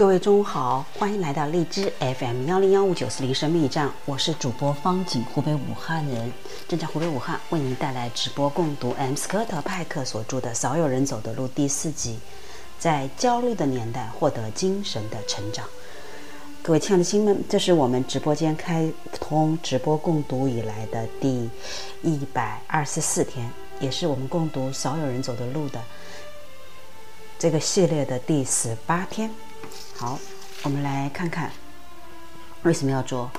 各位中午好，欢迎来到荔枝 FM 幺零幺五九四零生命驿站，我是主播方景，湖北武汉人，正在湖北武汉为您带来直播共读 M 斯科特派克所著的《少有人走的路》第四集，在焦虑的年代获得精神的成长。各位亲爱的亲们，这是我们直播间开通直播共读以来的第一百二十四天，也是我们共读《少有人走的路》的这个系列的第十八天。好，我们来看看为什么要做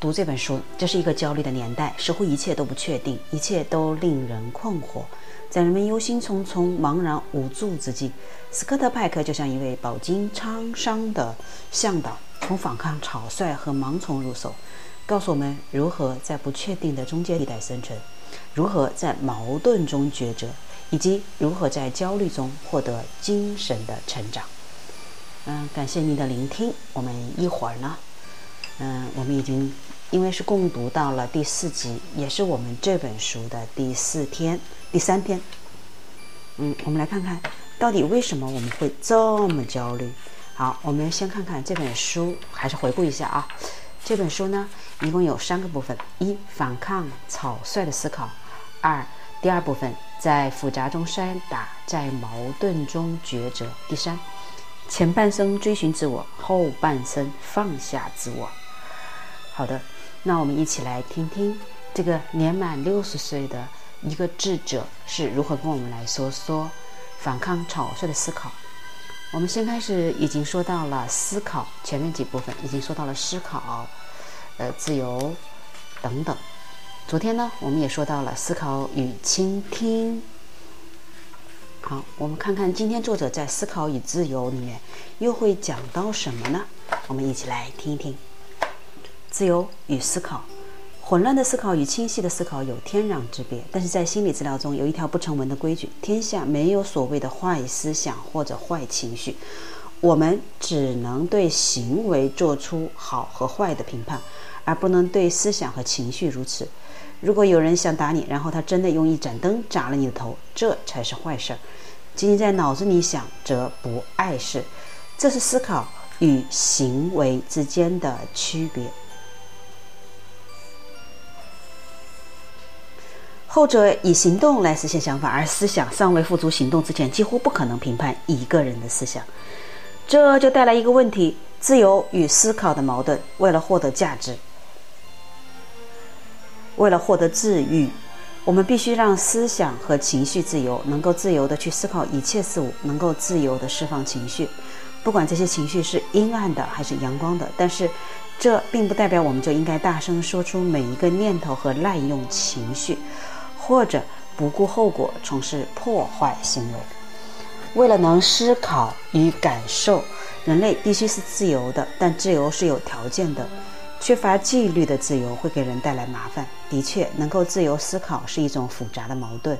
读这本书。这是一个焦虑的年代，似乎一切都不确定，一切都令人困惑。在人们忧心忡忡、茫然无助之际，斯科特派克就像一位饱经沧桑的向导，从反抗草率和盲从入手，告诉我们如何在不确定的中间地带生存，如何在矛盾中抉择，以及如何在焦虑中获得精神的成长。嗯，感谢您的聆听。我们一会儿呢，嗯，我们已经因为是共读到了第四集，也是我们这本书的第四天、第三天。嗯，我们来看看到底为什么我们会这么焦虑。好，我们先看看这本书，还是回顾一下啊。这本书呢，一共有三个部分：一、反抗草率的思考；二、第二部分在复杂中筛打，在矛盾中抉择；第三。前半生追寻自我，后半生放下自我。好的，那我们一起来听听这个年满六十岁的一个智者是如何跟我们来说说反抗草率的思考。我们先开始已经说到了思考，前面几部分已经说到了思考，呃，自由等等。昨天呢，我们也说到了思考与倾听。好，我们看看今天作者在《思考与自由》里面又会讲到什么呢？我们一起来听一听。自由与思考，混乱的思考与清晰的思考有天壤之别。但是在心理治疗中有一条不成文的规矩：天下没有所谓的坏思想或者坏情绪，我们只能对行为做出好和坏的评判，而不能对思想和情绪如此。如果有人想打你，然后他真的用一盏灯砸了你的头，这才是坏事儿。仅仅在脑子里想，则不碍事。这是思考与行为之间的区别。后者以行动来实现想法，而思想尚未付诸行动之前，几乎不可能评判一个人的思想。这就带来一个问题：自由与思考的矛盾。为了获得价值。为了获得治愈，我们必须让思想和情绪自由，能够自由地去思考一切事物，能够自由地释放情绪，不管这些情绪是阴暗的还是阳光的。但是，这并不代表我们就应该大声说出每一个念头和滥用情绪，或者不顾后果从事破坏行为。为了能思考与感受，人类必须是自由的，但自由是有条件的。缺乏纪律的自由会给人带来麻烦。的确，能够自由思考是一种复杂的矛盾。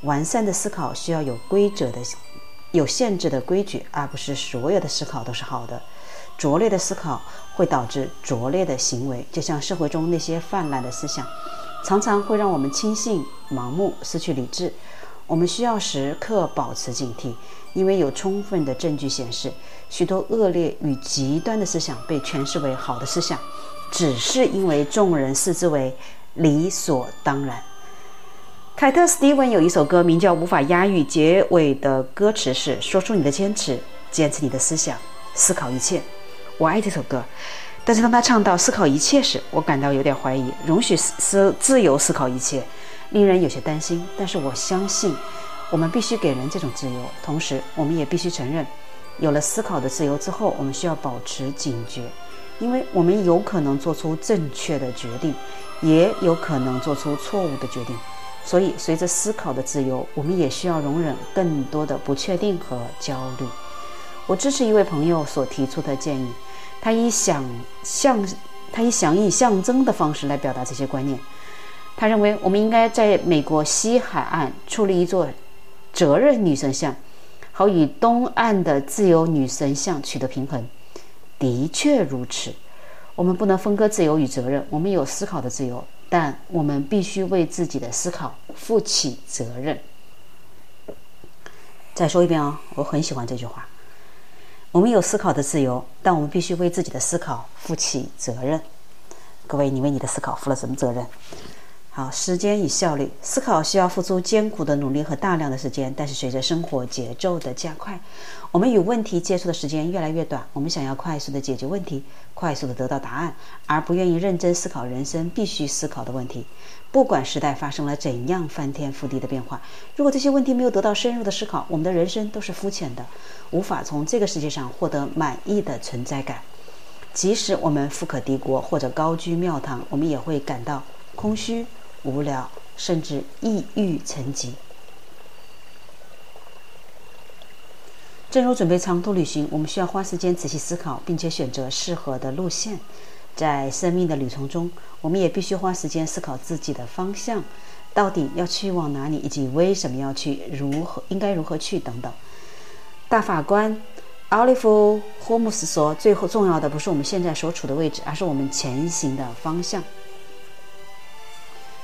完善的思考需要有规则的、有限制的规矩，而不是所有的思考都是好的。拙劣的思考会导致拙劣的行为，就像社会中那些泛滥的思想，常常会让我们轻信、盲目、失去理智。我们需要时刻保持警惕，因为有充分的证据显示，许多恶劣与极端的思想被诠释为好的思想。只是因为众人视之为理所当然。凯特·斯蒂文有一首歌名叫《无法压抑》，结尾的歌词是：“说出你的坚持，坚持你的思想，思考一切。”我爱这首歌，但是当他唱到“思考一切”时，我感到有点怀疑。容许思自由思考一切，令人有些担心。但是我相信，我们必须给人这种自由。同时，我们也必须承认，有了思考的自由之后，我们需要保持警觉。因为我们有可能做出正确的决定，也有可能做出错误的决定，所以随着思考的自由，我们也需要容忍更多的不确定和焦虑。我支持一位朋友所提出的建议，他以想象，他以想以象征的方式来表达这些观念。他认为我们应该在美国西海岸矗立一座责任女神像，好与东岸的自由女神像取得平衡。的确如此，我们不能分割自由与责任。我们有思考的自由，但我们必须为自己的思考负起责任。再说一遍啊，我很喜欢这句话。我们有思考的自由，但我们必须为自己的思考负起责任。各位，你为你的思考负了什么责任？好，时间与效率，思考需要付出艰苦的努力和大量的时间，但是随着生活节奏的加快，我们与问题接触的时间越来越短。我们想要快速的解决问题，快速的得到答案，而不愿意认真思考人生必须思考的问题。不管时代发生了怎样翻天覆地的变化，如果这些问题没有得到深入的思考，我们的人生都是肤浅的，无法从这个世界上获得满意的存在感。即使我们富可敌国或者高居庙堂，我们也会感到空虚。无聊，甚至抑郁成疾。正如准备长途旅行，我们需要花时间仔细思考，并且选择适合的路线。在生命的旅程中，我们也必须花时间思考自己的方向，到底要去往哪里，以及为什么要去，如何应该如何去等等。大法官奥利弗·霍姆斯说：“最后重要的不是我们现在所处的位置，而是我们前行的方向。”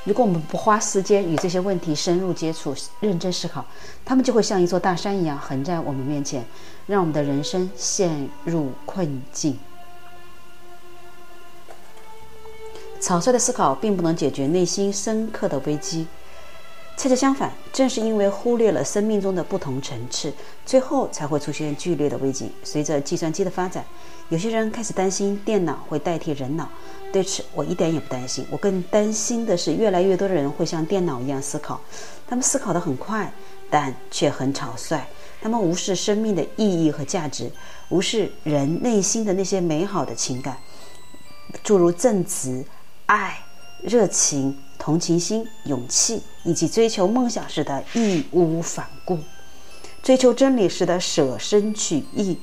如果我们不花时间与这些问题深入接触、认真思考，他们就会像一座大山一样横在我们面前，让我们的人生陷入困境。草率的思考并不能解决内心深刻的危机。恰恰相反，正是因为忽略了生命中的不同层次，最后才会出现剧烈的危机。随着计算机的发展，有些人开始担心电脑会代替人脑。对此，我一点也不担心。我更担心的是，越来越多的人会像电脑一样思考。他们思考得很快，但却很草率。他们无视生命的意义和价值，无视人内心的那些美好的情感，诸如正直、爱、热情。同情心、勇气，以及追求梦想时的义无反顾，追求真理时的舍身取义。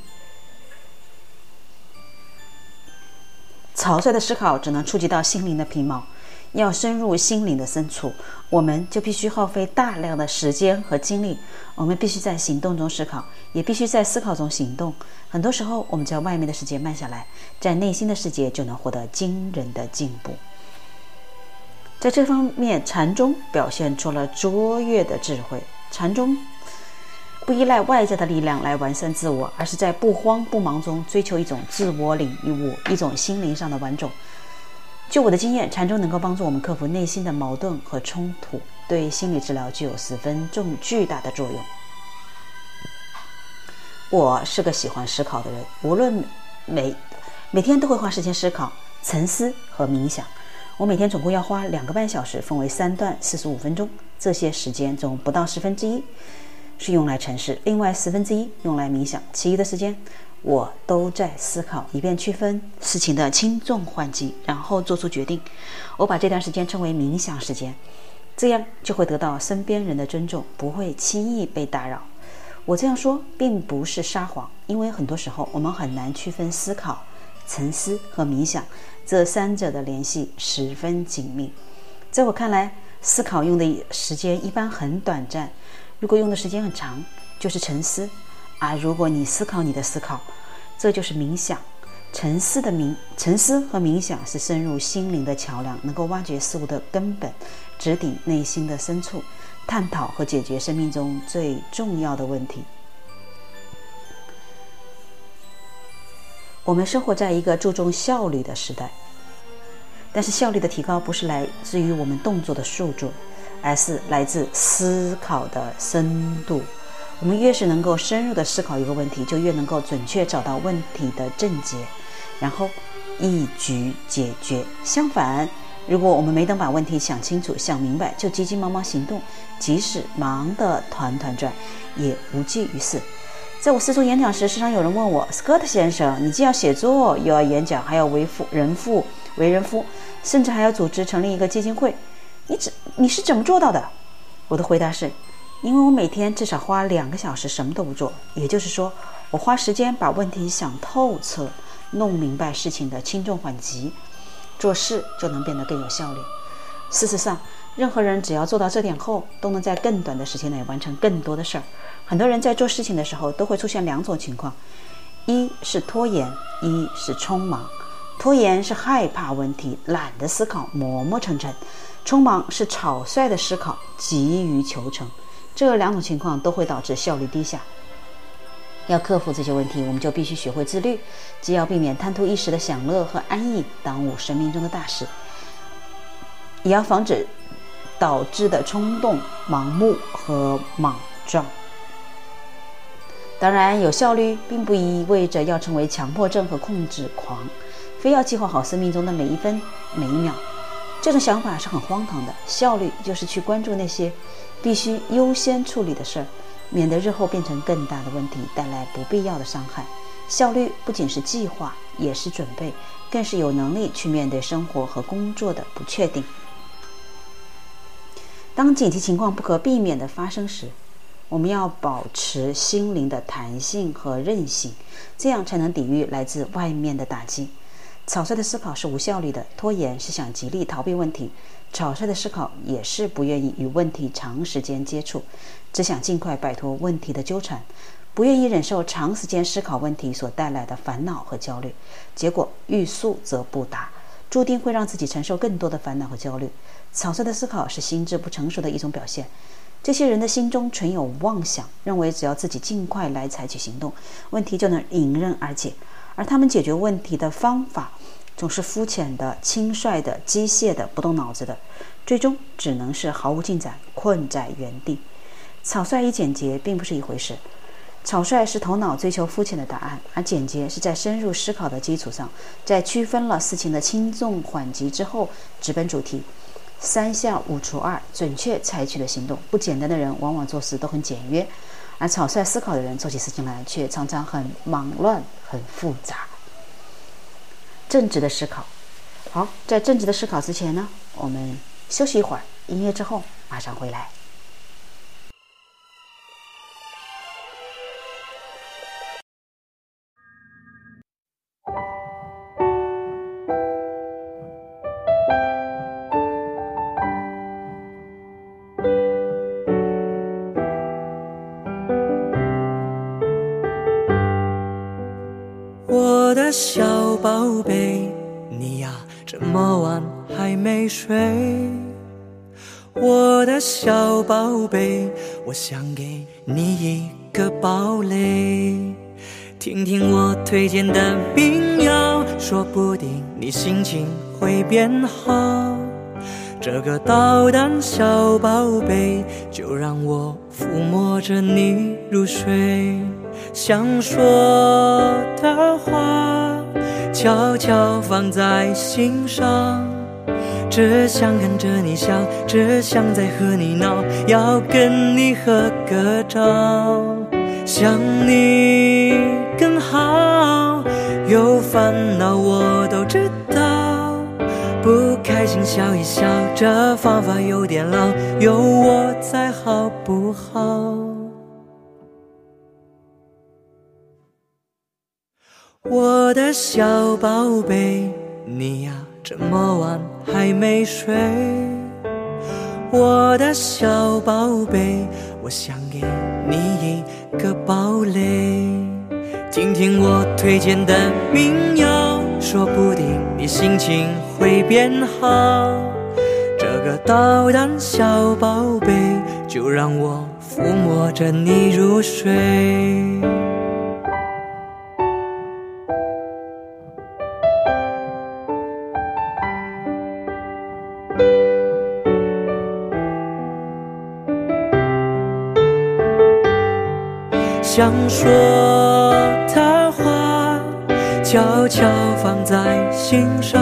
草率的思考只能触及到心灵的皮毛，要深入心灵的深处，我们就必须耗费大量的时间和精力。我们必须在行动中思考，也必须在思考中行动。很多时候，我们在外面的世界慢下来，在内心的世界就能获得惊人的进步。在这方面，禅宗表现出了卓越的智慧。禅宗不依赖外在的力量来完善自我，而是在不慌不忙中追求一种自我领悟，一种心灵上的完整。就我的经验，禅宗能够帮助我们克服内心的矛盾和冲突，对心理治疗具有十分重巨大的作用。我是个喜欢思考的人，无论每每天都会花时间思考、沉思和冥想。我每天总共要花两个半小时，分为三段，四十五分钟。这些时间中不到十分之一是用来沉思，另外十分之一用来冥想，其余的时间我都在思考，以便区分事情的轻重缓急，然后做出决定。我把这段时间称为冥想时间，这样就会得到身边人的尊重，不会轻易被打扰。我这样说并不是撒谎，因为很多时候我们很难区分思考、沉思和冥想。这三者的联系十分紧密。在我看来，思考用的时间一般很短暂；如果用的时间很长，就是沉思；而如果你思考你的思考，这就是冥想。沉思的冥，沉思和冥想是深入心灵的桥梁，能够挖掘事物的根本，直抵内心的深处，探讨和解决生命中最重要的问题。我们生活在一个注重效率的时代，但是效率的提高不是来自于我们动作的速度，而是来自思考的深度。我们越是能够深入的思考一个问题，就越能够准确找到问题的症结，然后一举解决。相反，如果我们没等把问题想清楚、想明白，就急急忙忙行动，即使忙得团团转，也无济于事。在我四处演讲时，时常有人问我：“Scott 先生，你既要写作，又要演讲，还要为人父为人夫，甚至还要组织成立一个基金会，你怎你是怎么做到的？”我的回答是：因为我每天至少花两个小时什么都不做，也就是说，我花时间把问题想透彻，弄明白事情的轻重缓急，做事就能变得更有效率。事实上，任何人只要做到这点后，都能在更短的时间内完成更多的事儿。很多人在做事情的时候都会出现两种情况：一是拖延，一是匆忙。拖延是害怕问题，懒得思考，磨磨蹭蹭；匆忙是草率的思考，急于求成。这两种情况都会导致效率低下。要克服这些问题，我们就必须学会自律，既要避免贪图一时的享乐和安逸耽误生命中的大事，也要防止导致的冲动、盲目和莽撞。当然，有效率并不意味着要成为强迫症和控制狂，非要计划好生命中的每一分每一秒。这种想法是很荒唐的。效率就是去关注那些必须优先处理的事儿，免得日后变成更大的问题，带来不必要的伤害。效率不仅是计划，也是准备，更是有能力去面对生活和工作的不确定。当紧急情况不可避免地发生时，我们要保持心灵的弹性和韧性，这样才能抵御来自外面的打击。草率的思考是无效率的，拖延是想极力逃避问题；草率的思考也是不愿意与问题长时间接触，只想尽快摆脱问题的纠缠，不愿意忍受长时间思考问题所带来的烦恼和焦虑。结果欲速则不达，注定会让自己承受更多的烦恼和焦虑。草率的思考是心智不成熟的一种表现。这些人的心中存有妄想，认为只要自己尽快来采取行动，问题就能迎刃而解。而他们解决问题的方法，总是肤浅的、轻率的、机械的、不动脑子的，最终只能是毫无进展，困在原地。草率与简洁并不是一回事。草率是头脑追求肤浅的答案，而简洁是在深入思考的基础上，在区分了事情的轻重缓急之后，直奔主题。三下五除二，准确采取了行动。不简单的人往往做事都很简约，而草率思考的人做起事情来却常常很忙乱、很复杂。正直的思考。好，在正直的思考之前呢，我们休息一会儿，音乐之后马上回来。小宝贝，你呀这么晚还没睡？我的小宝贝，我想给你一个堡垒，听听我推荐的民谣，说不定你心情会变好。这个捣蛋小宝贝，就让我抚摸着你入睡。想说的话，悄悄放在心上。只想看着你笑，只想再和你闹，要跟你合个照。想你更好，有烦恼我都知道。不开心笑一笑，这方法有点老，有我在好不好？我的小宝贝，你呀这么晚还没睡。我的小宝贝，我想给你一个堡垒，听听我推荐的民谣，说不定你心情会变好。这个捣蛋小宝贝，就让我抚摸着你入睡。想说的话，悄悄放在心上。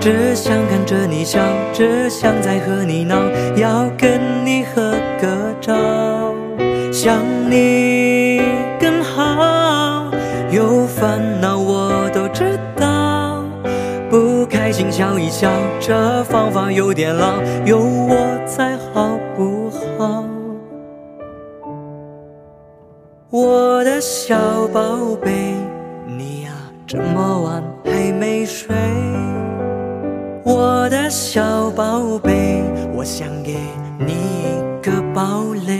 只想看着你笑，只想再和你闹，要跟你合个照。想你更好，有烦恼我都知道。不开心笑一笑，这方法有点老，有小宝贝，你呀这么晚还没睡。我的小宝贝，我想给你一个堡垒。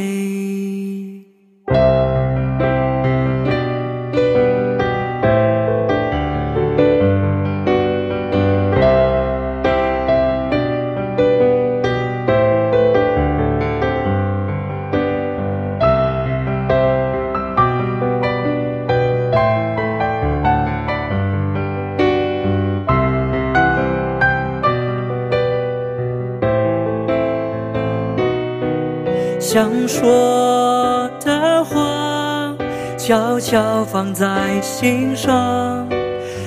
心上。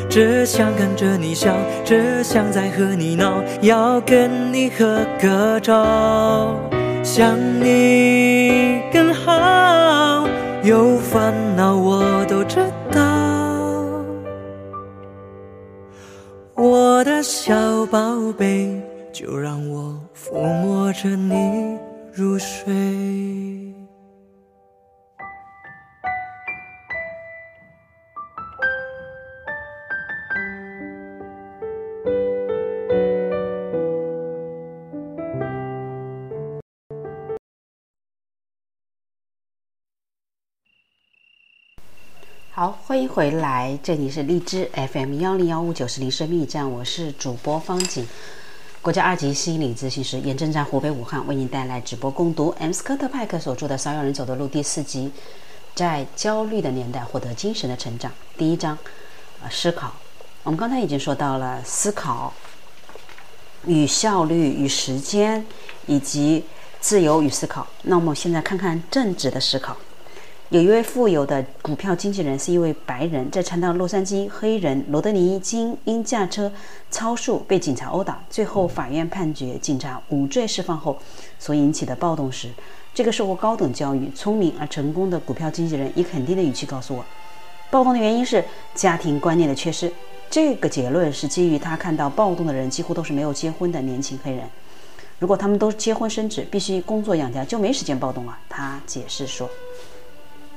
只想看着你笑，只想再和你闹，要跟你合个照，想你更好。有烦恼我都知道，我的小宝贝，就让我抚摸着你入睡。好，欢迎回来，这里是荔枝 FM 幺零幺五九四零生命站，我是主播方景，国家二级心理咨询师，严正站湖北武汉为您带来直播共读 M 斯科特派克所著的《少有人走的路》第四集，在焦虑的年代获得精神的成长。第一章，呃，思考。我们刚才已经说到了思考与效率与时间，以及自由与思考。那我们现在看看正直的思考。有一位富有的股票经纪人是一位白人，在传到洛杉矶黑人罗德尼金因驾车超速被警察殴打，最后法院判决警察无罪释放后所引起的暴动时，这个受过高等教育、聪明而成功的股票经纪人以肯定的语气告诉我，暴动的原因是家庭观念的缺失。这个结论是基于他看到暴动的人几乎都是没有结婚的年轻黑人，如果他们都结婚生子，必须工作养家，就没时间暴动了。他解释说。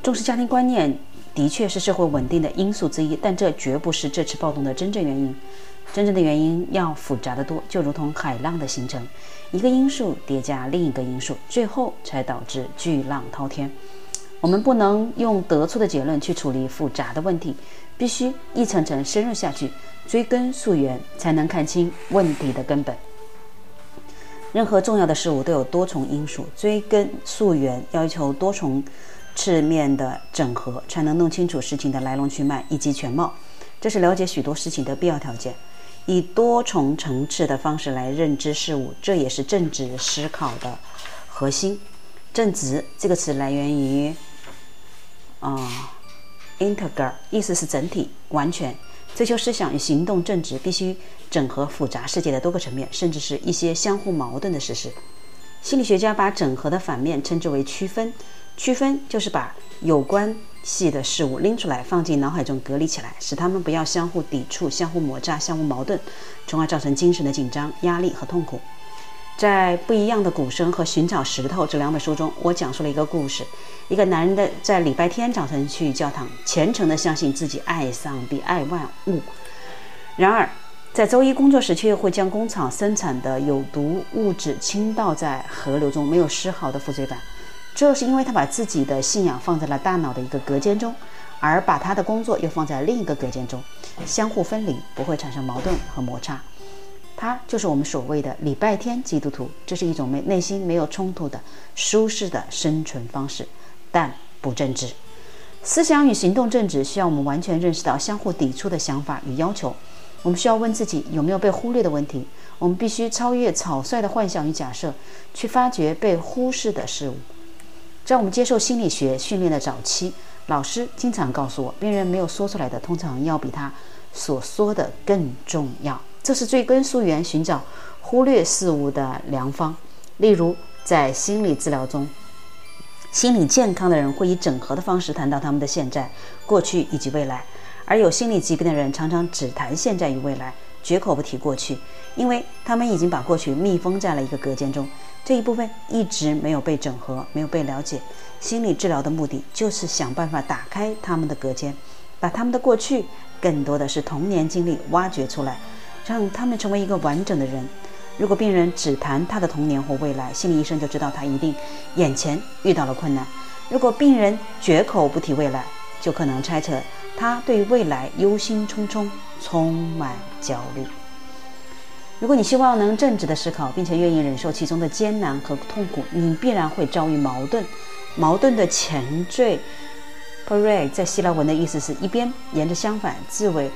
重视家庭观念的确是社会稳定的因素之一，但这绝不是这次暴动的真正原因。真正的原因要复杂的多，就如同海浪的形成，一个因素叠加另一个因素，最后才导致巨浪滔天。我们不能用得出的结论去处理复杂的问题，必须一层层深入下去，追根溯源，才能看清问题的根本。任何重要的事物都有多重因素，追根溯源要求多重。侧面的整合，才能弄清楚事情的来龙去脉以及全貌，这是了解许多事情的必要条件。以多重层次的方式来认知事物，这也是正直思考的核心。正直这个词来源于啊，integer，意思是整体、完全。追求思想与行动正直，必须整合复杂世界的多个层面，甚至是一些相互矛盾的事实。心理学家把整合的反面称之为区分。区分就是把有关系的事物拎出来，放进脑海中隔离起来，使他们不要相互抵触、相互摩擦、相互矛盾，从而造成精神的紧张、压力和痛苦。在《不一样的鼓声》和《寻找石头》这两本书中，我讲述了一个故事：一个男人的在礼拜天早晨去教堂，虔诚地相信自己爱上帝、爱万物。然而，在周一工作时，却又会将工厂生产的有毒物质倾倒在河流中，没有丝毫的负罪感。这是因为他把自己的信仰放在了大脑的一个隔间中，而把他的工作又放在另一个隔间中，相互分离，不会产生矛盾和摩擦。他就是我们所谓的礼拜天基督徒。这是一种没内心没有冲突的舒适的生存方式，但不正直。思想与行动正直，需要我们完全认识到相互抵触的想法与要求。我们需要问自己有没有被忽略的问题。我们必须超越草率的幻想与假设，去发掘被忽视的事物。在我们接受心理学训练的早期，老师经常告诉我，病人没有说出来的，通常要比他所说的更重要。这是追根溯源、寻找忽略事物的良方。例如，在心理治疗中，心理健康的人会以整合的方式谈到他们的现在、过去以及未来，而有心理疾病的人常常只谈现在与未来，绝口不提过去，因为他们已经把过去密封在了一个隔间中。这一部分一直没有被整合，没有被了解。心理治疗的目的就是想办法打开他们的隔间，把他们的过去，更多的是童年经历挖掘出来，让他们成为一个完整的人。如果病人只谈他的童年或未来，心理医生就知道他一定眼前遇到了困难；如果病人绝口不提未来，就可能猜测他对未来忧心忡忡，充满焦虑。如果你希望能正直的思考，并且愿意忍受其中的艰难和痛苦，你必然会遭遇矛盾。矛盾的前缀 “parade” 在希腊文的意思是一边，沿着相反字尾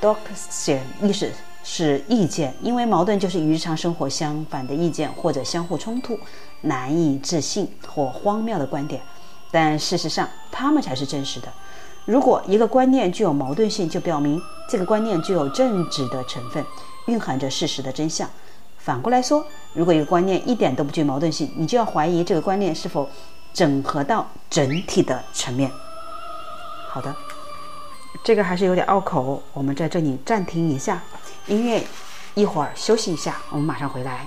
doxia 意思是意见，因为矛盾就是与日常生活相反的意见或者相互冲突、难以置信或荒谬的观点。但事实上，它们才是真实的。如果一个观念具有矛盾性，就表明这个观念具有正直的成分，蕴含着事实的真相。反过来说，如果一个观念一点都不具矛盾性，你就要怀疑这个观念是否整合到整体的层面。好的，这个还是有点拗口，我们在这里暂停一下，音乐一会儿休息一下，我们马上回来。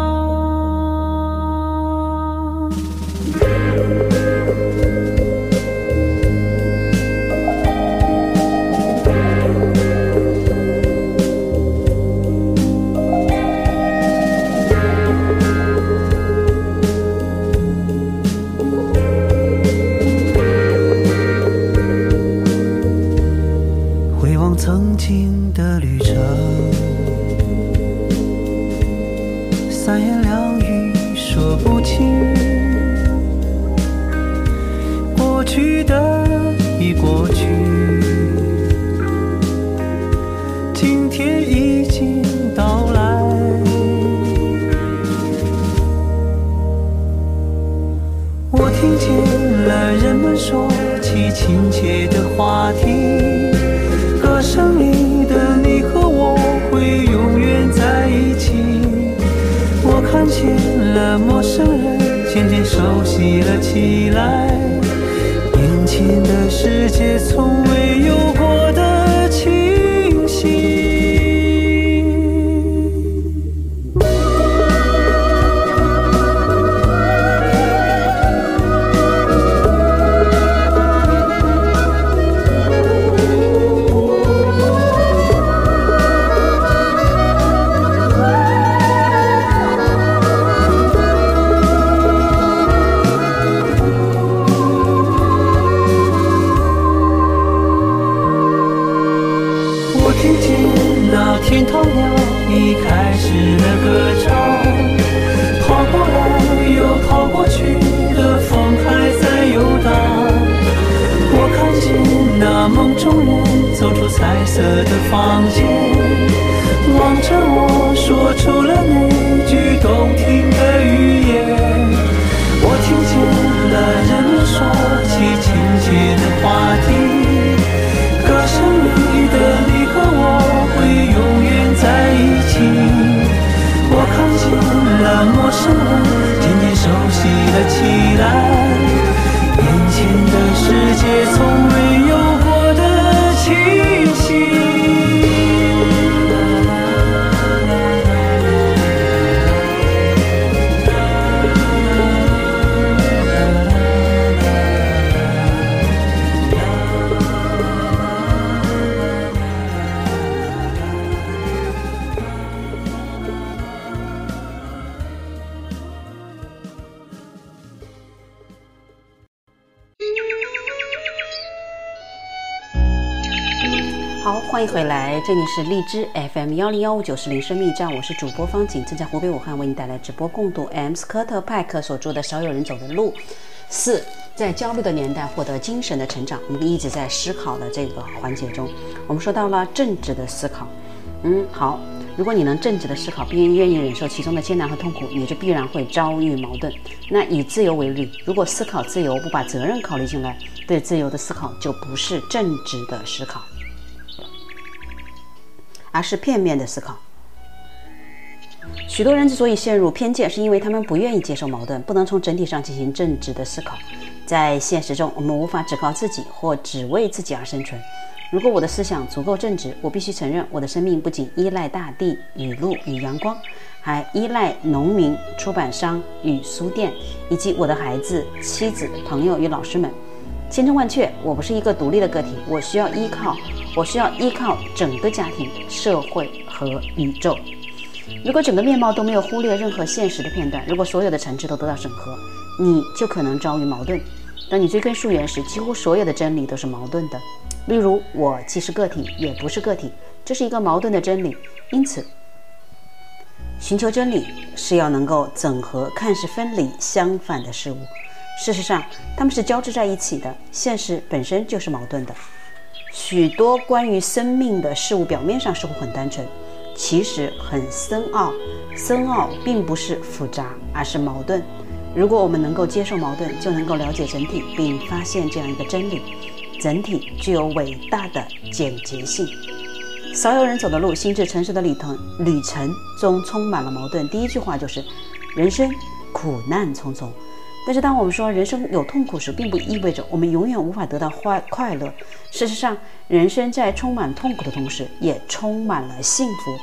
这里是荔枝 FM 幺零幺五九四零生命站，我是主播方景，正在湖北武汉为你带来直播共读 M 斯科特派克所著的《少有人走的路》。四，在焦虑的年代获得精神的成长，我们一直在思考的这个环节中，我们说到了正直的思考。嗯，好，如果你能正直的思考，并愿意忍受其中的艰难和痛苦，你就必然会遭遇矛盾。那以自由为例，如果思考自由不把责任考虑进来，对自由的思考就不是正直的思考。而是片面的思考。许多人之所以陷入偏见，是因为他们不愿意接受矛盾，不能从整体上进行正直的思考。在现实中，我们无法只靠自己或只为自己而生存。如果我的思想足够正直，我必须承认，我的生命不仅依赖大地、雨露与阳光，还依赖农民、出版商与书店，以及我的孩子、妻子、朋友与老师们。千真万确，我不是一个独立的个体，我需要依靠。我需要依靠整个家庭、社会和宇宙。如果整个面貌都没有忽略任何现实的片段，如果所有的层次都得到整合，你就可能遭遇矛盾。当你追根溯源时，几乎所有的真理都是矛盾的。例如，我既是个体，也不是个体，这是一个矛盾的真理。因此，寻求真理是要能够整合看似分离、相反的事物。事实上，它们是交织在一起的。现实本身就是矛盾的。许多关于生命的事物，表面上似乎很单纯，其实很深奥。深奥并不是复杂，而是矛盾。如果我们能够接受矛盾，就能够了解整体，并发现这样一个真理：整体具有伟大的简洁性。少有人走的路，心智成熟的旅程，旅程中充满了矛盾。第一句话就是：人生苦难重重。但是，当我们说人生有痛苦时，并不意味着我们永远无法得到快快乐。事实上，人生在充满痛苦的同时，也充满了幸福。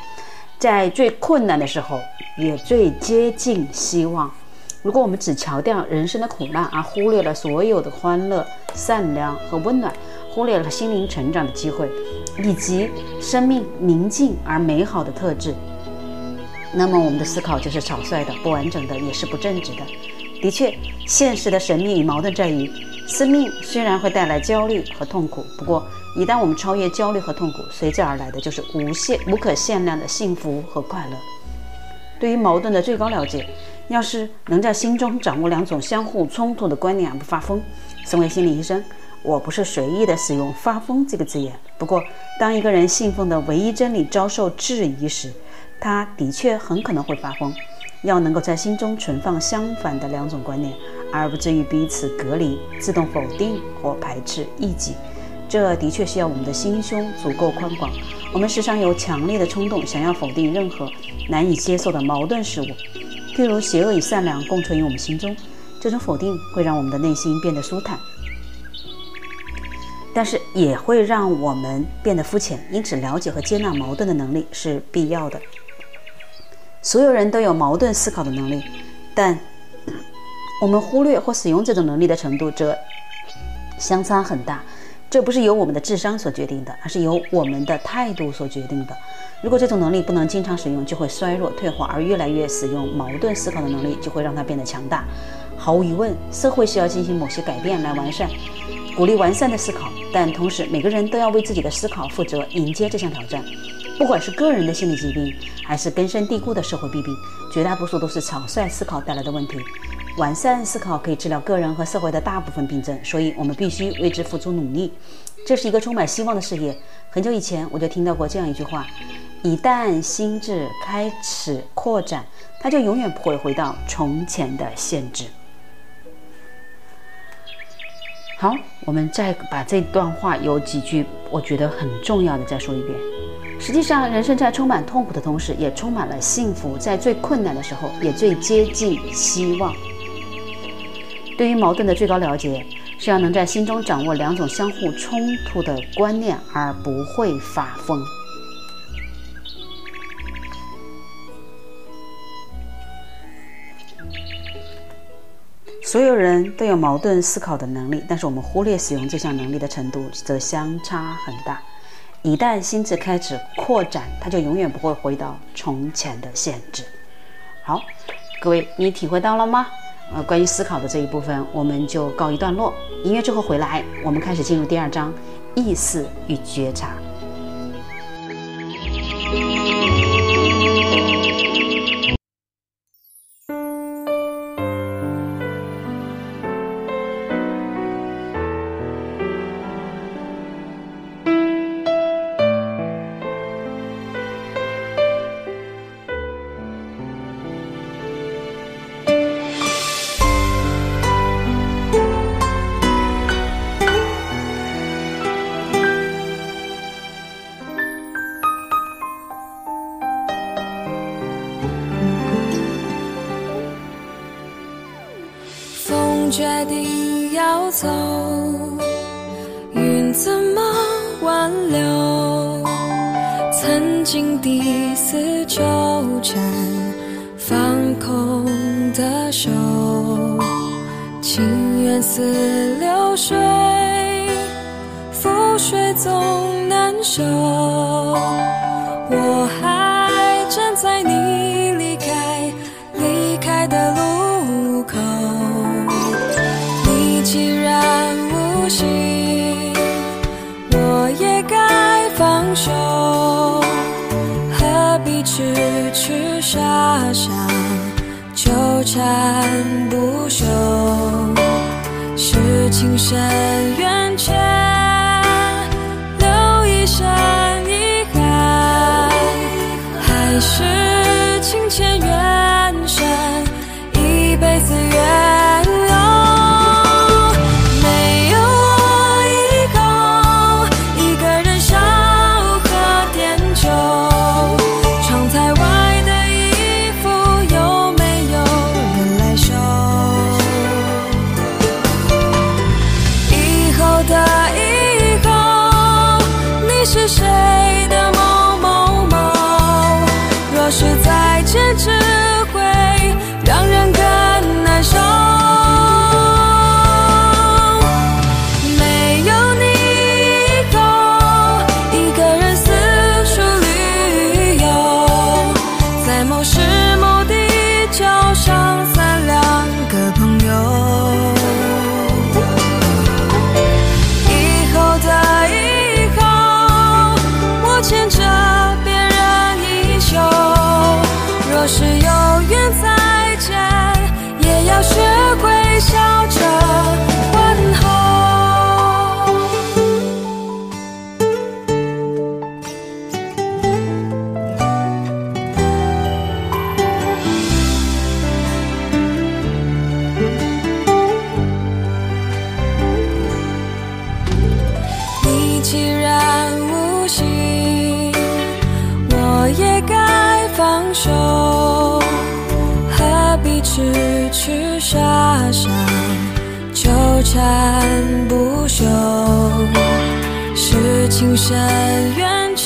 在最困难的时候，也最接近希望。如果我们只强调人生的苦难，而忽略了所有的欢乐、善良和温暖，忽略了心灵成长的机会，以及生命宁静而美好的特质，那么我们的思考就是草率的、不完整的，也是不正直的。的确，现实的神秘与矛盾在于，生命虽然会带来焦虑和痛苦，不过一旦我们超越焦虑和痛苦，随之而来的就是无限、无可限量的幸福和快乐。对于矛盾的最高了解，要是能在心中掌握两种相互冲突的观念而不发疯。身为心理医生，我不是随意的使用“发疯”这个字眼。不过，当一个人信奉的唯一真理遭受质疑时，他的确很可能会发疯。要能够在心中存放相反的两种观念，而不至于彼此隔离、自动否定或排斥异己，这的确需要我们的心胸足够宽广。我们时常有强烈的冲动，想要否定任何难以接受的矛盾事物，譬如邪恶与善良共存于我们心中。这种否定会让我们的内心变得舒坦，但是也会让我们变得肤浅。因此，了解和接纳矛盾的能力是必要的。所有人都有矛盾思考的能力，但我们忽略或使用这种能力的程度则相差很大。这不是由我们的智商所决定的，而是由我们的态度所决定的。如果这种能力不能经常使用，就会衰弱退化；而越来越使用矛盾思考的能力，就会让它变得强大。毫无疑问，社会需要进行某些改变来完善、鼓励完善的思考，但同时每个人都要为自己的思考负责，迎接这项挑战。不管是个人的心理疾病，还是根深蒂固的社会弊病，绝大多数都是草率思考带来的问题。完善思考可以治疗个人和社会的大部分病症，所以我们必须为之付出努力。这是一个充满希望的事业。很久以前我就听到过这样一句话：一旦心智开始扩展，它就永远不会回到从前的限制。好，我们再把这段话有几句我觉得很重要的再说一遍。实际上，人生在充满痛苦的同时，也充满了幸福；在最困难的时候，也最接近希望。对于矛盾的最高了解，是要能在心中掌握两种相互冲突的观念，而不会发疯。所有人都有矛盾思考的能力，但是我们忽略使用这项能力的程度，则相差很大。一旦心智开始扩展，它就永远不会回到从前的限制。好，各位，你体会到了吗？呃，关于思考的这一部分，我们就告一段落。音乐之后回来，我们开始进入第二章：意识与觉察。痴痴傻傻纠缠不休？是情深缘浅，但愿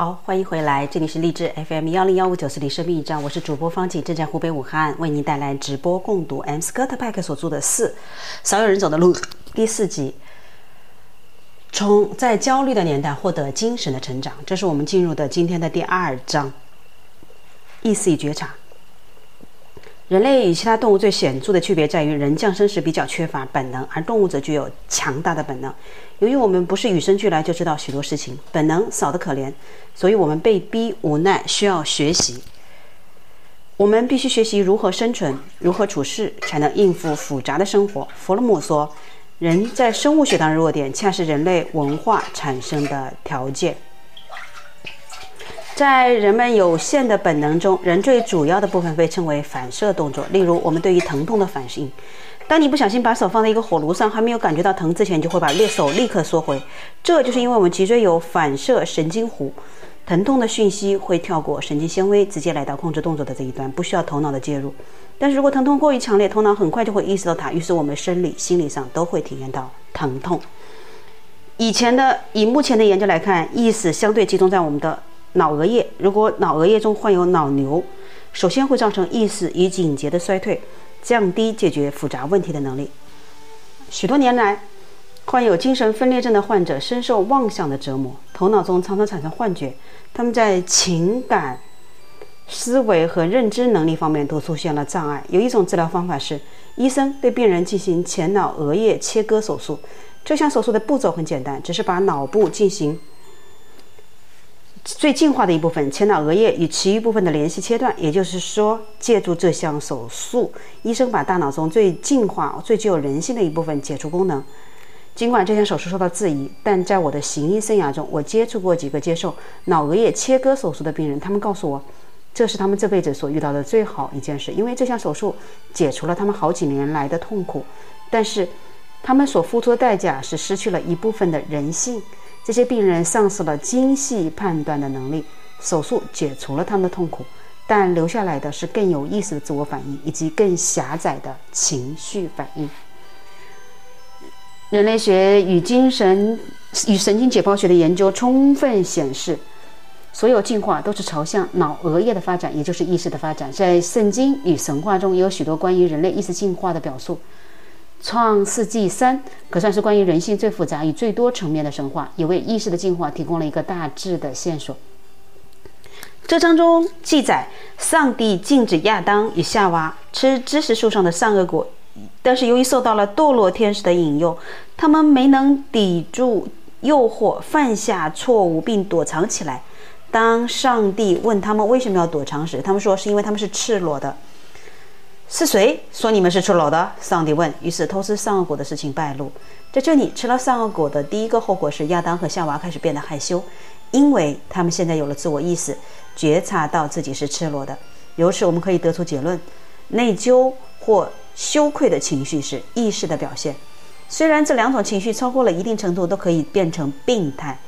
好，欢迎回来，这里是励志 FM 幺零幺五九四李生命驿站，我是主播方景，正在湖北武汉为您带来直播共读 M 斯科特派克所著的《四少有人走的路》第四集。从在焦虑的年代获得精神的成长，这是我们进入的今天的第二章。意识与觉察。人类与其他动物最显著的区别在于，人降生时比较缺乏本能，而动物则具有强大的本能。由于我们不是与生俱来就知道许多事情，本能少得可怜，所以我们被逼无奈需要学习。我们必须学习如何生存，如何处事，才能应付复杂的生活。弗洛姆说，人在生物学上的弱点，恰是人类文化产生的条件。在人们有限的本能中，人最主要的部分被称为反射动作。例如，我们对于疼痛的反应。当你不小心把手放在一个火炉上，还没有感觉到疼之前，你就会把手立刻缩回。这就是因为我们脊椎有反射神经弧，疼痛的讯息会跳过神经纤维，直接来到控制动作的这一端，不需要头脑的介入。但是如果疼痛过于强烈，头脑很快就会意识到它，于是我们生理、心理上都会体验到疼痛。以前的，以目前的研究来看，意识相对集中在我们的脑额叶。如果脑额叶中患有脑瘤，首先会造成意识与警觉的衰退。降低解决复杂问题的能力。许多年来，患有精神分裂症的患者深受妄想的折磨，头脑中常常产生幻觉，他们在情感、思维和认知能力方面都出现了障碍。有一种治疗方法是，医生对病人进行前脑额叶切割手术。这项手术的步骤很简单，只是把脑部进行。最进化的一部分前脑额叶与其余部分的联系切断，也就是说，借助这项手术，医生把大脑中最进化、最具有人性的一部分解除功能。尽管这项手术受到质疑，但在我的行医生涯中，我接触过几个接受脑额叶切割手术的病人，他们告诉我，这是他们这辈子所遇到的最好一件事，因为这项手术解除了他们好几年来的痛苦。但是，他们所付出的代价是失去了一部分的人性。这些病人丧失了精细判断的能力，手术解除了他们的痛苦，但留下来的是更有意识的自我反应以及更狭窄的情绪反应。人类学与精神与神经解剖学的研究充分显示，所有进化都是朝向脑额叶的发展，也就是意识的发展。在圣经与神话中也有许多关于人类意识进化的表述。创世纪三可算是关于人性最复杂与最多层面的神话，也为意识的进化提供了一个大致的线索。这章中记载，上帝禁止亚当与夏娃吃知识树上的善恶果，但是由于受到了堕落天使的引诱，他们没能抵住诱惑，犯下错误并躲藏起来。当上帝问他们为什么要躲藏时，他们说是因为他们是赤裸的。是谁说你们是赤裸的？上帝问。于是偷吃善恶果的事情败露。在这里，吃了善恶果的第一个后果是亚当和夏娃开始变得害羞，因为他们现在有了自我意识，觉察到自己是赤裸的。由此，我们可以得出结论：内疚或羞愧的情绪是意识的表现。虽然这两种情绪超过了一定程度都可以变成病态，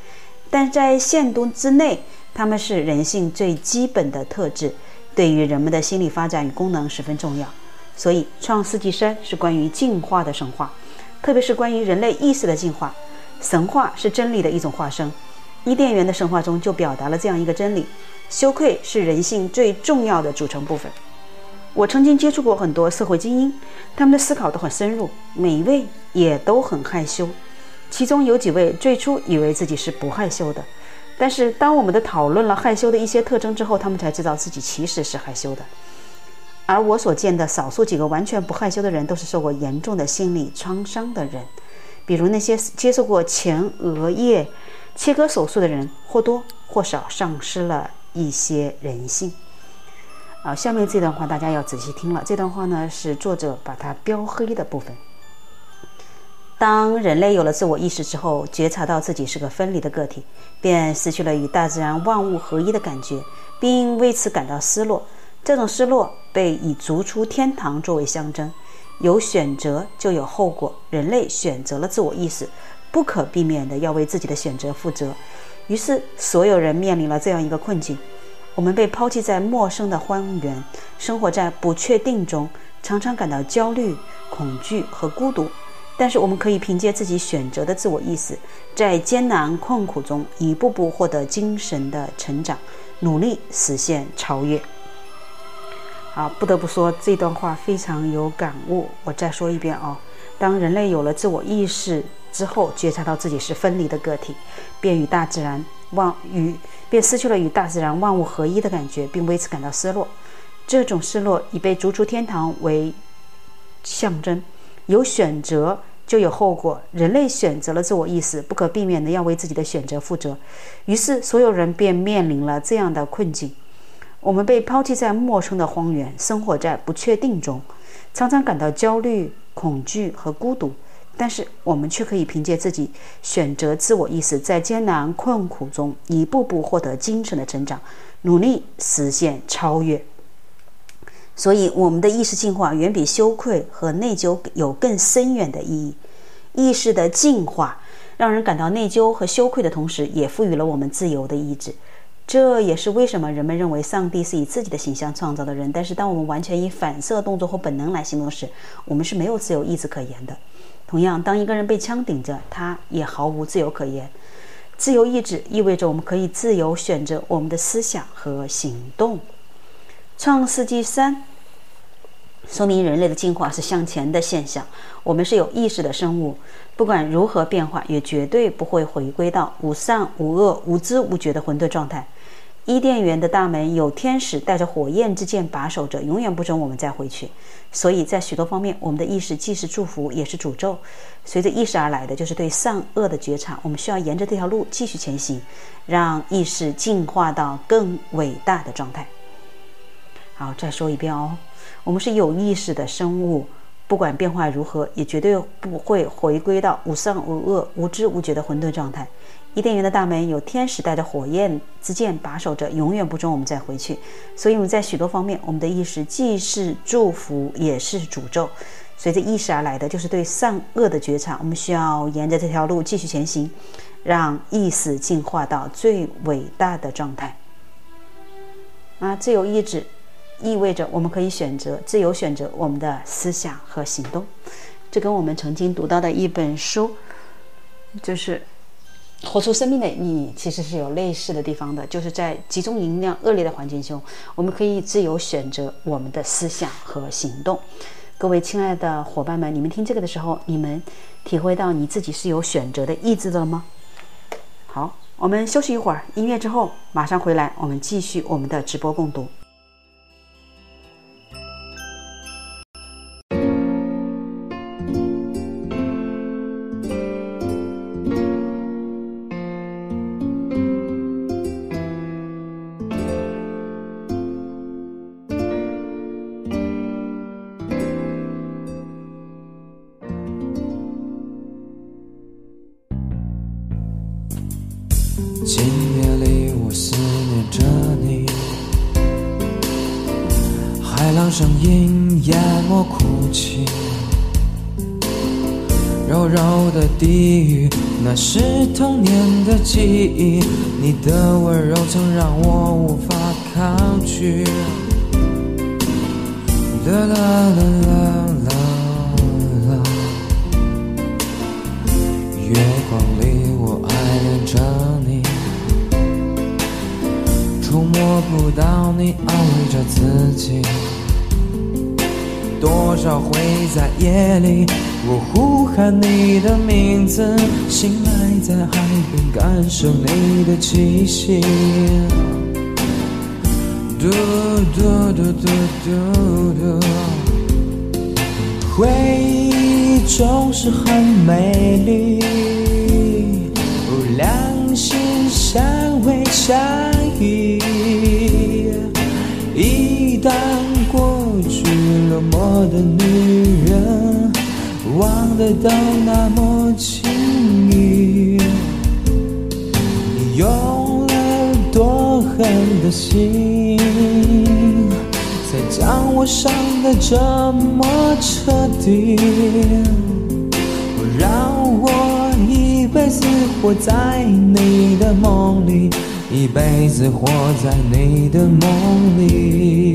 但在限度之内，它们是人性最基本的特质。对于人们的心理发展与功能十分重要，所以《创世纪三》是关于进化的神话，特别是关于人类意识的进化。神话是真理的一种化身，伊甸园的神话中就表达了这样一个真理：羞愧是人性最重要的组成部分。我曾经接触过很多社会精英，他们的思考都很深入，每一位也都很害羞，其中有几位最初以为自己是不害羞的。但是，当我们的讨论了害羞的一些特征之后，他们才知道自己其实是害羞的。而我所见的少数几个完全不害羞的人，都是受过严重的心理创伤的人，比如那些接受过前额叶切割手术的人，或多或少丧失了一些人性。啊，下面这段话大家要仔细听了。这段话呢，是作者把它标黑的部分。当人类有了自我意识之后，觉察到自己是个分离的个体，便失去了与大自然万物合一的感觉，并为此感到失落。这种失落被以逐出天堂作为象征。有选择就有后果，人类选择了自我意识，不可避免的要为自己的选择负责。于是，所有人面临了这样一个困境：我们被抛弃在陌生的荒原，生活在不确定中，常常感到焦虑、恐惧和孤独。但是我们可以凭借自己选择的自我意识，在艰难困苦中一步步获得精神的成长，努力实现超越。好，不得不说这段话非常有感悟。我再说一遍啊，当人类有了自我意识之后，觉察到自己是分离的个体，便与大自然万与便失去了与大自然万物合一的感觉，并为此感到失落。这种失落以被逐出天堂为象征，有选择。就有后果。人类选择了自我意识，不可避免的要为自己的选择负责。于是，所有人便面临了这样的困境：我们被抛弃在陌生的荒原，生活在不确定中，常常感到焦虑、恐惧和孤独。但是我们却可以凭借自己选择自我意识，在艰难困苦中一步步获得精神的成长，努力实现超越。所以，我们的意识进化远比羞愧和内疚有更深远的意义。意识的进化让人感到内疚和羞愧的同时，也赋予了我们自由的意志。这也是为什么人们认为上帝是以自己的形象创造的人，但是当我们完全以反射动作或本能来行动时，我们是没有自由意志可言的。同样，当一个人被枪顶着，他也毫无自由可言。自由意志意味着我们可以自由选择我们的思想和行动。创世纪三说明人类的进化是向前的现象。我们是有意识的生物，不管如何变化，也绝对不会回归到无善无恶、无知无觉的混沌状态。伊甸园的大门有天使带着火焰之剑把守着，永远不准我们再回去。所以在许多方面，我们的意识既是祝福，也是诅咒。随着意识而来的就是对善恶的觉察。我们需要沿着这条路继续前行，让意识进化到更伟大的状态。好，再说一遍哦，我们是有意识的生物。不管变化如何，也绝对不会回归到无善无恶、无知无觉的混沌状态。伊甸园的大门有天使带着火焰之剑把守着，永远不准我们再回去。所以我们在许多方面，我们的意识既是祝福，也是诅咒。随着意识而来的就是对善恶的觉察。我们需要沿着这条路继续前行，让意识进化到最伟大的状态。啊，自由意志。意味着我们可以选择自由选择我们的思想和行动，这跟我们曾经读到的一本书，就是《活出生命的意义》，其实是有类似的地方的。就是在集中营那样恶劣的环境中，我们可以自由选择我们的思想和行动。各位亲爱的伙伴们，你们听这个的时候，你们体会到你自己是有选择的意志的了吗？好，我们休息一会儿，音乐之后马上回来，我们继续我们的直播共读。今夜里我思念着你。海浪声音淹没哭泣柔柔的低语那是童年的记忆。你的温柔曾让我无法抗拒。啦啦啦啦触摸不到你，安慰着自己。多少回在夜里。我呼喊你的名字，醒来在海边，感受你的气息。嘟嘟嘟嘟嘟嘟，回忆总是很美丽，两心相偎相冷漠的女人。忘得都那么轻易，你用了多狠的心，才将我伤得这么彻底。让我一辈子活在你的梦里，一辈子活在你的梦里。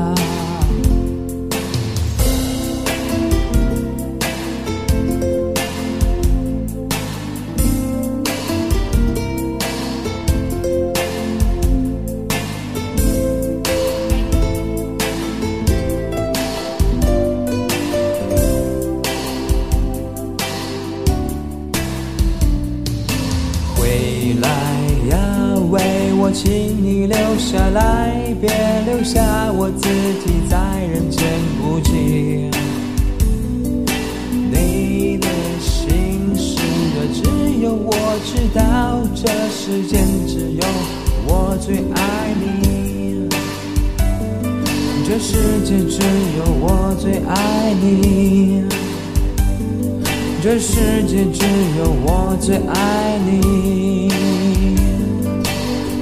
世界只有我最爱你，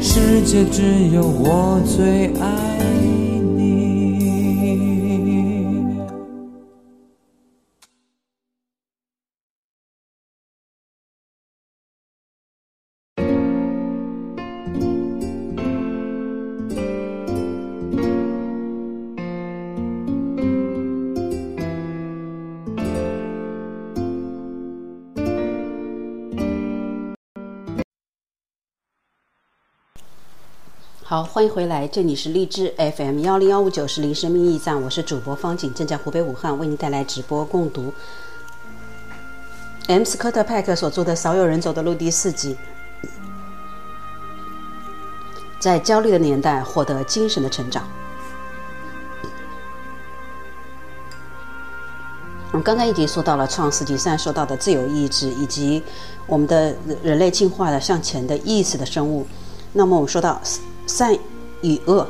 世界只有我最爱你。好，欢迎回来，这里是荔枝 FM 幺零幺五九是林生命驿站，我是主播方景，正在湖北武汉为您带来直播共读。M 斯科特派克所著的《少有人走的路》第四集，在焦虑的年代获得精神的成长。我们刚才已经说到了《创世纪三》说到的自由意志，以及我们的人类进化的向前的意识的生物。那么我们说到。善与恶，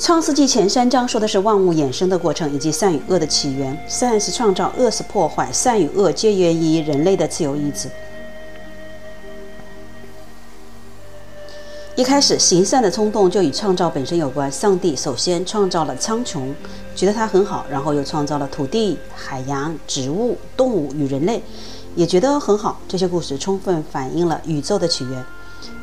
《创世纪》前三章说的是万物衍生的过程以及善与恶的起源。善是创造，恶是破坏。善与恶皆源于人类的自由意志。一开始，行善的冲动就与创造本身有关。上帝首先创造了苍穹，觉得它很好，然后又创造了土地、海洋、植物、动物与人类，也觉得很好。这些故事充分反映了宇宙的起源。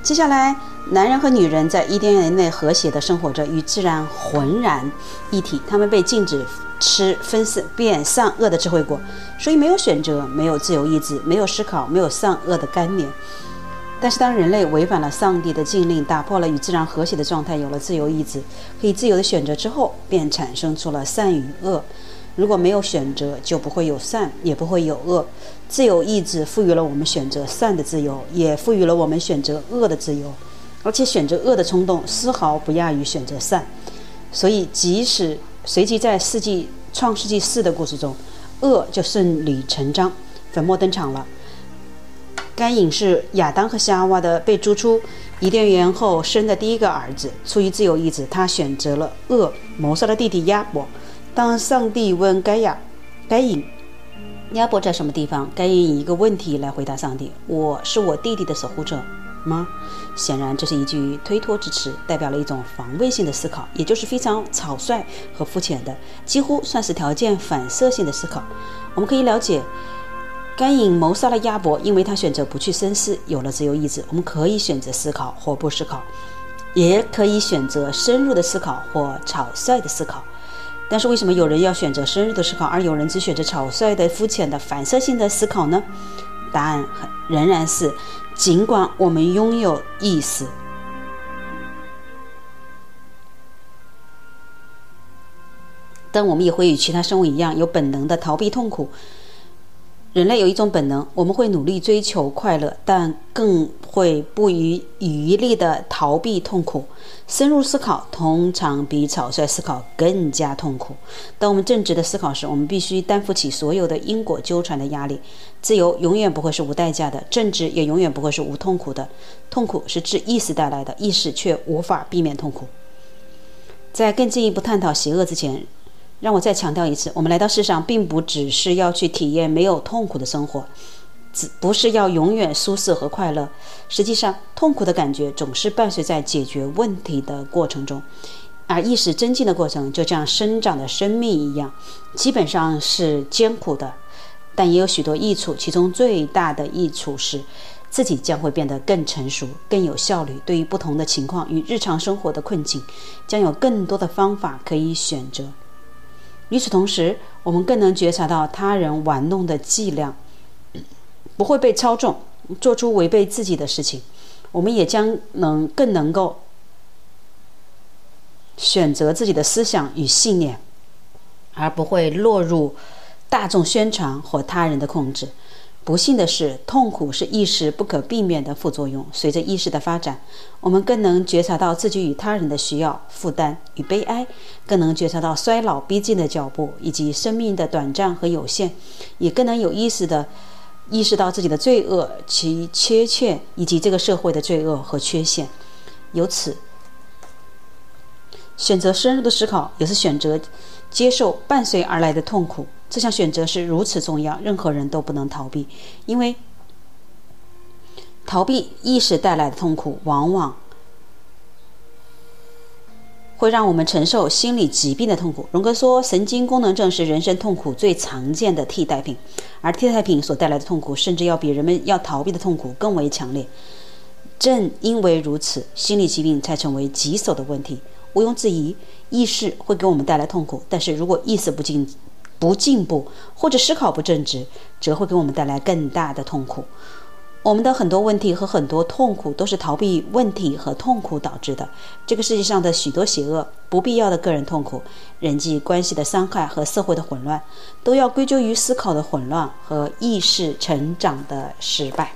接下来，男人和女人在伊甸园内和谐地生活着，与自然浑然一体。他们被禁止吃分辨善恶的智慧果，所以没有选择，没有自由意志，没有思考，没有善恶的干念。但是，当人类违反了上帝的禁令，打破了与自然和谐的状态，有了自由意志，可以自由的选择之后，便产生出了善与恶。如果没有选择，就不会有善，也不会有恶。自由意志赋予了我们选择善的自由，也赋予了我们选择恶的自由。而且选择恶的冲动丝毫不亚于选择善。所以，即使随即在世纪创世纪四的故事中，恶就顺理成章，粉末登场了。该隐是亚当和夏娃的被逐出伊甸园后生的第一个儿子。出于自由意志，他选择了恶，谋杀了弟弟亚伯。当上帝问该亚、该隐、亚伯在什么地方，该隐以一个问题来回答上帝：“我是我弟弟的守护者吗？”显然，这是一句推脱之词，代表了一种防卫性的思考，也就是非常草率和肤浅的，几乎算是条件反射性的思考。我们可以了解，该隐谋杀了亚伯，因为他选择不去深思，有了自由意志。我们可以选择思考或不思考，也可以选择深入的思考或草率的思考。但是为什么有人要选择深入的思考，而有人只选择草率的、肤浅的、反射性的思考呢？答案仍然是：尽管我们拥有意识，但我们也会与其他生物一样，有本能的逃避痛苦。人类有一种本能，我们会努力追求快乐，但更会不遗余力地逃避痛苦。深入思考通常比草率思考更加痛苦。当我们正直的思考时，我们必须担负起所有的因果纠缠的压力。自由永远不会是无代价的，正直也永远不会是无痛苦的。痛苦是自意识带来的，意识却无法避免痛苦。在更进一步探讨邪恶之前。让我再强调一次，我们来到世上，并不只是要去体验没有痛苦的生活，只不是要永远舒适和快乐。实际上，痛苦的感觉总是伴随在解决问题的过程中，而意识增进的过程，就像生长的生命一样，基本上是艰苦的，但也有许多益处。其中最大的益处是，自己将会变得更成熟、更有效率。对于不同的情况与日常生活的困境，将有更多的方法可以选择。与此同时，我们更能觉察到他人玩弄的伎俩，不会被操纵，做出违背自己的事情。我们也将能更能够选择自己的思想与信念，而不会落入大众宣传或他人的控制。不幸的是，痛苦是意识不可避免的副作用。随着意识的发展，我们更能觉察到自己与他人的需要、负担与悲哀，更能觉察到衰老逼近的脚步以及生命的短暂和有限，也更能有意识地意识到自己的罪恶、其缺欠以及这个社会的罪恶和缺陷。由此，选择深入的思考，也是选择接受伴随而来的痛苦。这项选择是如此重要，任何人都不能逃避，因为逃避意识带来的痛苦，往往会让我们承受心理疾病的痛苦。荣格说，神经功能症是人生痛苦最常见的替代品，而替代品所带来的痛苦，甚至要比人们要逃避的痛苦更为强烈。正因为如此，心理疾病才成为棘手的问题。毋庸置疑，意识会给我们带来痛苦，但是如果意识不进、不进步，或者思考不正直，则会给我们带来更大的痛苦。我们的很多问题和很多痛苦都是逃避问题和痛苦导致的。这个世界上的许多邪恶、不必要的个人痛苦、人际关系的伤害和社会的混乱，都要归咎于思考的混乱和意识成长的失败。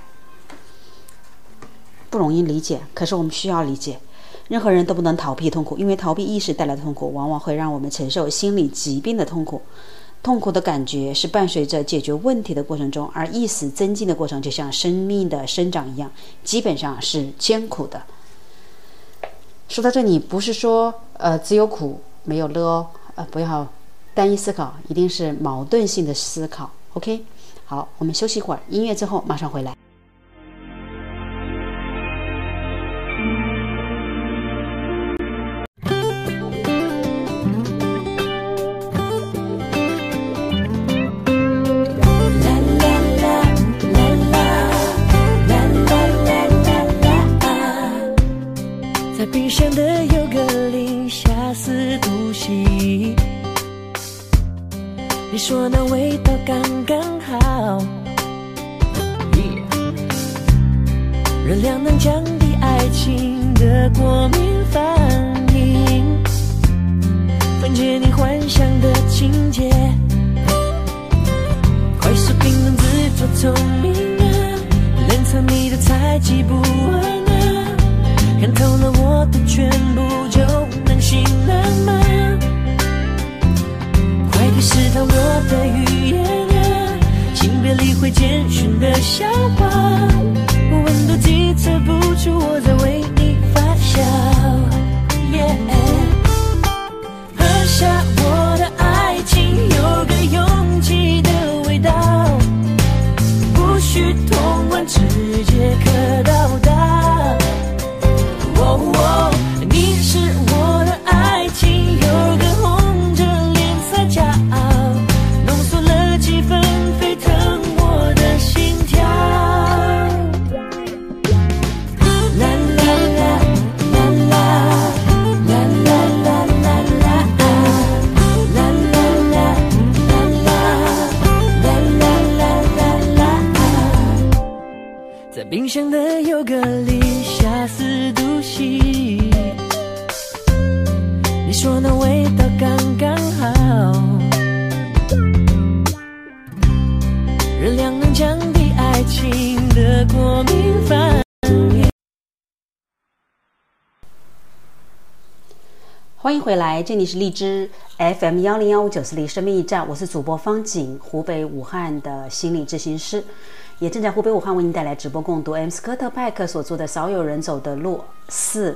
不容易理解，可是我们需要理解。任何人都不能逃避痛苦，因为逃避意识带来的痛苦，往往会让我们承受心理疾病的痛苦。痛苦的感觉是伴随着解决问题的过程中，而意识增进的过程就像生命的生长一样，基本上是艰苦的。说到这里，不是说呃只有苦没有乐哦，呃不要单一思考，一定是矛盾性的思考。OK，好，我们休息一会儿，音乐之后马上回来。降低爱情的过敏反应，分解你幻想的情节。快速冰冻自作聪明啊，冷藏你的猜忌不安啊。看透了我的全部，就能信了吗？快别试探我的语言啊，请别理会简讯的笑话。温度计测不出我在为你发酵喝下我欢迎回来，这里是荔枝 FM 幺零幺五九四零生命驿站，我是主播方景，湖北武汉的心理咨询师，也正在湖北武汉为您带来直播共读 M 斯科特派克所著的《少有人走的路四》，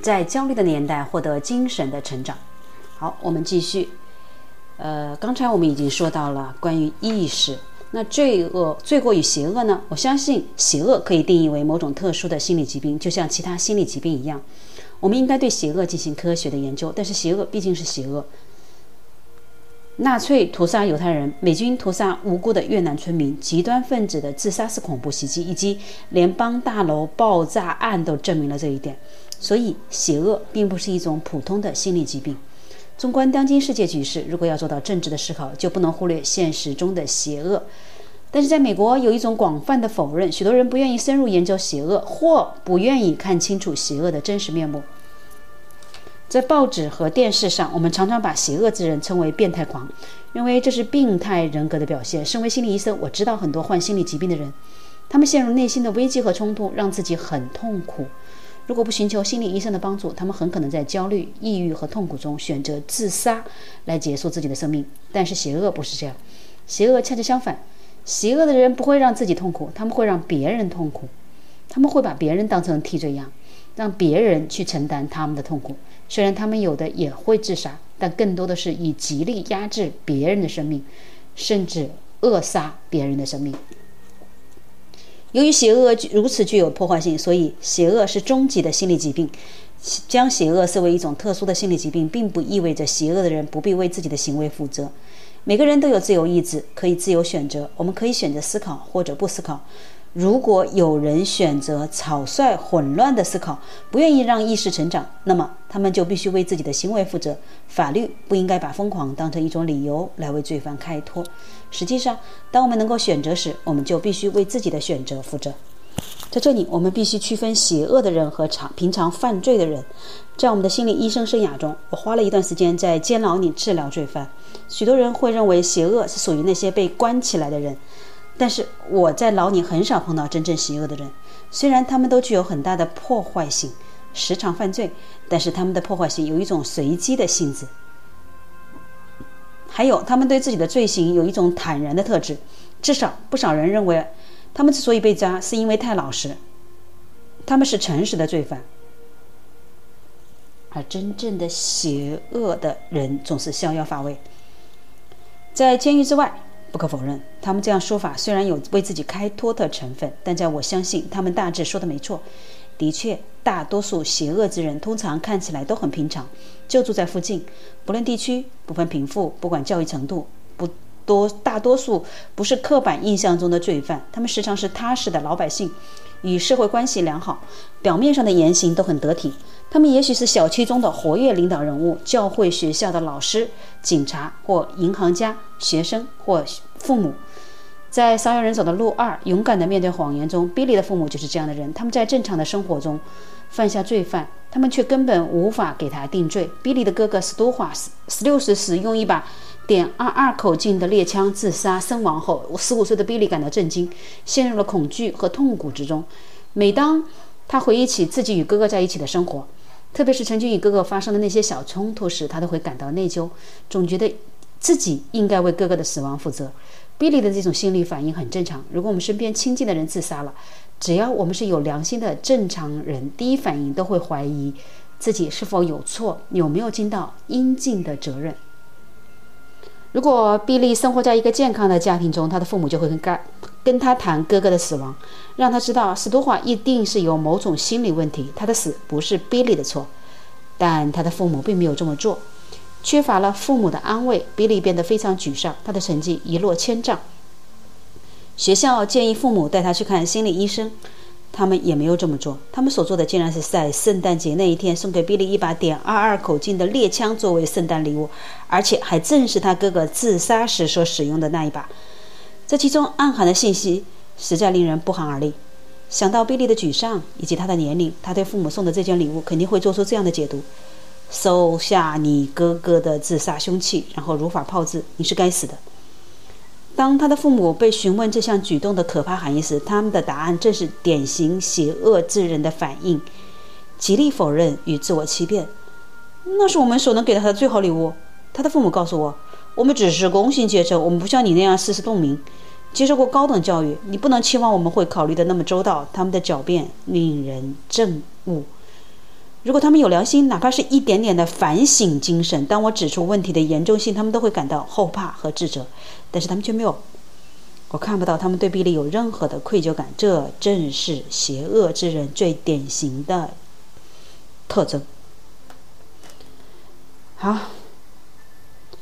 在焦虑的年代获得精神的成长。好，我们继续。呃，刚才我们已经说到了关于意识，那罪恶、罪过与邪恶呢？我相信邪恶可以定义为某种特殊的心理疾病，就像其他心理疾病一样。我们应该对邪恶进行科学的研究，但是邪恶毕竟是邪恶。纳粹屠杀犹太人，美军屠杀无辜的越南村民，极端分子的自杀式恐怖袭击，以及联邦大楼爆炸案都证明了这一点。所以，邪恶并不是一种普通的心理疾病。纵观当今世界局势，如果要做到政治的思考，就不能忽略现实中的邪恶。但是，在美国有一种广泛的否认，许多人不愿意深入研究邪恶，或不愿意看清楚邪恶的真实面目。在报纸和电视上，我们常常把邪恶之人称为变态狂，认为这是病态人格的表现。身为心理医生，我知道很多患心理疾病的人，他们陷入内心的危机和冲突，让自己很痛苦。如果不寻求心理医生的帮助，他们很可能在焦虑、抑郁和痛苦中选择自杀来结束自己的生命。但是邪恶不是这样，邪恶恰恰相反。邪恶的人不会让自己痛苦，他们会让别人痛苦，他们会把别人当成替罪羊，让别人去承担他们的痛苦。虽然他们有的也会自杀，但更多的是以极力压制别人的生命，甚至扼杀别人的生命。由于邪恶如此具有破坏性，所以邪恶是终极的心理疾病。将邪恶视为一种特殊的心理疾病，并不意味着邪恶的人不必为自己的行为负责。每个人都有自由意志，可以自由选择。我们可以选择思考或者不思考。如果有人选择草率、混乱的思考，不愿意让意识成长，那么他们就必须为自己的行为负责。法律不应该把疯狂当成一种理由来为罪犯开脱。实际上，当我们能够选择时，我们就必须为自己的选择负责。在这里，我们必须区分邪恶的人和常平常犯罪的人。在我们的心理医生生涯中，我花了一段时间在监牢里治疗罪犯。许多人会认为邪恶是属于那些被关起来的人，但是我在牢里很少碰到真正邪恶的人。虽然他们都具有很大的破坏性，时常犯罪，但是他们的破坏性有一种随机的性质。还有，他们对自己的罪行有一种坦然的特质。至少不少人认为。他们之所以被抓，是因为太老实。他们是诚实的罪犯，而真正的邪恶的人总是逍遥法外。在监狱之外，不可否认，他们这样说法虽然有为自己开脱的成分，但在我相信他们大致说的没错。的确，大多数邪恶之人通常看起来都很平常，就住在附近，不论地区，不分贫富，不管教育程度，不。多大多数不是刻板印象中的罪犯，他们时常是踏实的老百姓，与社会关系良好，表面上的言行都很得体。他们也许是小区中的活跃领导人物，教会、学校的老师、警察或银行家、学生或父母。在少有人走的路二，勇敢地面对谎言中，比利的父母就是这样的人。他们在正常的生活中犯下罪犯，他们却根本无法给他定罪。比利的哥哥斯多华十十六时用一把。点二二口径的猎枪自杀身亡后，十五岁的比利感到震惊，陷入了恐惧和痛苦之中。每当他回忆起自己与哥哥在一起的生活，特别是曾经与哥哥发生的那些小冲突时，他都会感到内疚，总觉得自己应该为哥哥的死亡负责。比利的这种心理反应很正常。如果我们身边亲近的人自杀了，只要我们是有良心的正常人，第一反应都会怀疑自己是否有错，有没有尽到应尽的责任。如果比利生活在一个健康的家庭中，他的父母就会跟跟跟他谈哥哥的死亡，让他知道史多华一定是有某种心理问题，他的死不是比利的错。但他的父母并没有这么做，缺乏了父母的安慰，比利变得非常沮丧，他的成绩一落千丈。学校建议父母带他去看心理医生。他们也没有这么做，他们所做的竟然是在圣诞节那一天送给比利一把点二二口径的猎枪作为圣诞礼物，而且还正是他哥哥自杀时所使用的那一把。这其中暗含的信息实在令人不寒而栗。想到比利的沮丧以及他的年龄，他对父母送的这件礼物肯定会做出这样的解读：收下你哥哥的自杀凶器，然后如法炮制，你是该死的。当他的父母被询问这项举动的可怕含义时，他们的答案正是典型邪恶之人的反应：极力否认与自我欺骗。那是我们所能给他的最好礼物。他的父母告诉我：“我们只是工薪阶层，我们不像你那样世事洞明，接受过高等教育。你不能期望我们会考虑的那么周到。”他们的狡辩令人憎恶。如果他们有良心，哪怕是一点点的反省精神，当我指出问题的严重性，他们都会感到后怕和自责。但是他们却没有，我看不到他们对比利有任何的愧疚感。这正是邪恶之人最典型的特征。好，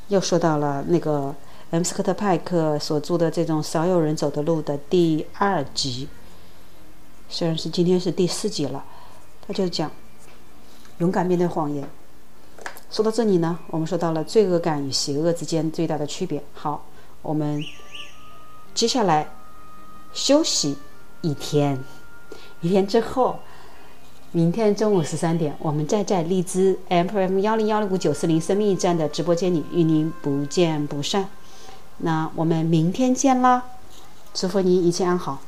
又说到了那个 M 斯科特派克所著的这种少有人走的路的第二集，虽然是今天是第四集了，他就讲。勇敢面对谎言。说到这里呢，我们说到了罪恶感与邪恶之间最大的区别。好，我们接下来休息一天，一天之后，明天中午十三点，我们再在荔枝 FM 幺零幺零五九四零生命驿站的直播间里与您不见不散。那我们明天见啦！祝福您一切安好。